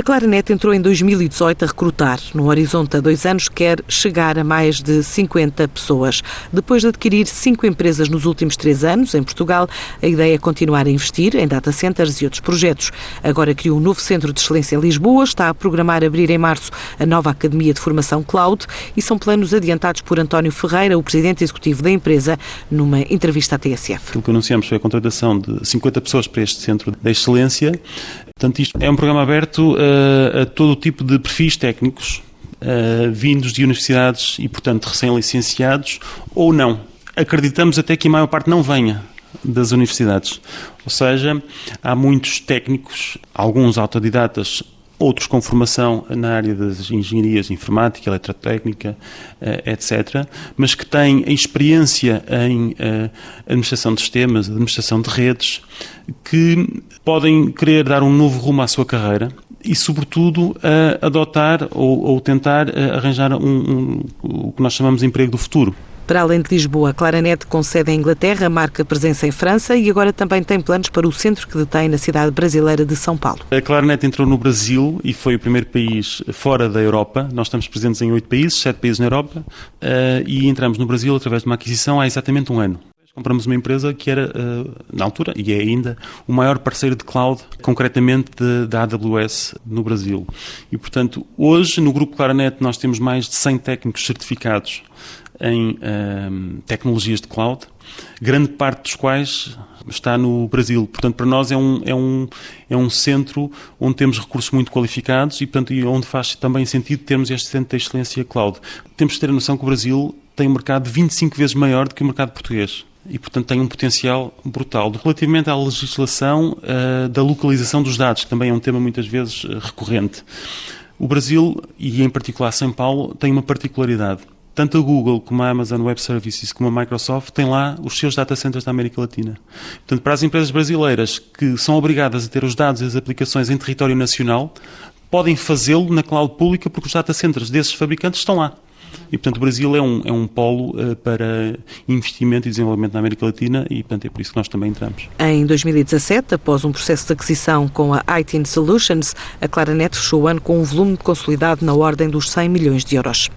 A Claranet entrou em 2018 a recrutar. No horizonte a dois anos, quer chegar a mais de 50 pessoas. Depois de adquirir cinco empresas nos últimos três anos, em Portugal, a ideia é continuar a investir em data centers e outros projetos. Agora criou um novo centro de excelência em Lisboa, está a programar abrir em março a nova Academia de Formação Cloud e são planos adiantados por António Ferreira, o presidente executivo da empresa, numa entrevista à TSF. O que anunciamos foi a contratação de 50 pessoas para este centro de excelência Portanto, isto é um programa aberto a, a todo tipo de perfis técnicos, uh, vindos de universidades e, portanto, recém-licenciados ou não. Acreditamos até que a maior parte não venha das universidades. Ou seja, há muitos técnicos, alguns autodidatas outros com formação na área das engenharias informática, eletrotécnica, eh, etc., mas que têm experiência em eh, administração de sistemas, administração de redes, que podem querer dar um novo rumo à sua carreira e, sobretudo, adotar ou, ou tentar eh, arranjar um, um, o que nós chamamos de emprego do futuro. Para além de Lisboa, Claranet com sede em Inglaterra, marca presença em França e agora também tem planos para o centro que detém na cidade brasileira de São Paulo. A Claranet entrou no Brasil e foi o primeiro país fora da Europa. Nós estamos presentes em oito países, sete países na Europa, eh, e entramos no Brasil através de uma aquisição há exatamente um ano. Compramos uma empresa que era, eh, na altura, e é ainda, o maior parceiro de cloud, concretamente da AWS no Brasil. E, portanto, hoje, no Grupo Claranet, nós temos mais de 100 técnicos certificados em um, tecnologias de cloud, grande parte dos quais está no Brasil. Portanto, para nós é um, é um, é um centro onde temos recursos muito qualificados e, portanto, onde faz também sentido termos este centro de excelência cloud. Temos que ter a noção que o Brasil tem um mercado 25 vezes maior do que o mercado português e, portanto, tem um potencial brutal. Relativamente à legislação uh, da localização dos dados, que também é um tema muitas vezes uh, recorrente. O Brasil, e em particular São Paulo, tem uma particularidade tanto a Google como a Amazon Web Services como a Microsoft têm lá os seus data centers da América Latina. Portanto, para as empresas brasileiras que são obrigadas a ter os dados e as aplicações em território nacional, podem fazê-lo na cloud pública porque os data centers desses fabricantes estão lá. E, portanto, o Brasil é um, é um polo uh, para investimento e desenvolvimento na América Latina e, portanto, é por isso que nós também entramos. Em 2017, após um processo de aquisição com a IT Solutions, a Claranet fechou o ano com um volume consolidado na ordem dos 100 milhões de euros.